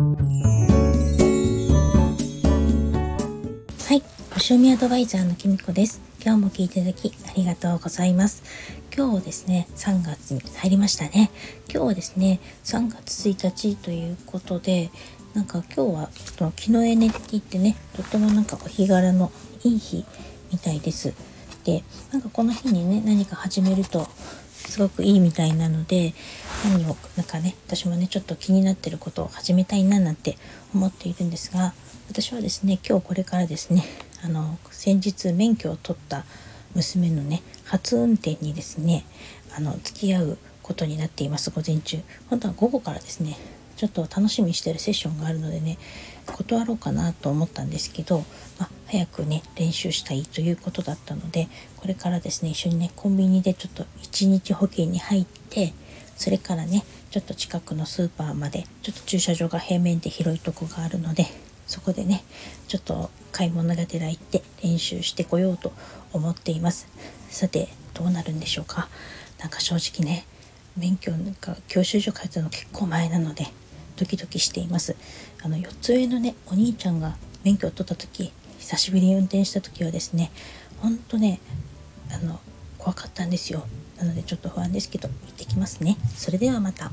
はい星読みアドバイザーのきみこです。今日も聞いていただきありがとうございます。今日ですね3月に入りましたね。今日はですね3月1日ということでなんか今日はちょっと昨日エネって言ってねとってもなんかお日柄のいい日みたいです。でなんかこの日にね何か始めるとすごくいいみたいなので何をなんかね私もねちょっと気になってることを始めたいななんて思っているんですが私はですね今日これからですねあの先日免許を取った娘のね初運転にですねあの付き合うことになっています午前中。本当は午後からですねちょっと楽しみにしてるセッションがあるのでね断ろうかなと思ったんですけど、まあ、早くね練習したいということだったのでこれからですね一緒にねコンビニでちょっと1日保険に入ってそれからねちょっと近くのスーパーまでちょっと駐車場が平面で広いとこがあるのでそこでねちょっと買い物がてら行って練習してこようと思っています。さてどうなるんでしょうか。なんか正直ね免許なんか教習所通ったの結構前なのでドキドキしています。あの4つ上のねお兄ちゃんが免許を取った時久しぶりに運転した時はですねほんとねあの怖かったんですよ。なのでちょっと不安ですけど行ってきますね。それではまた。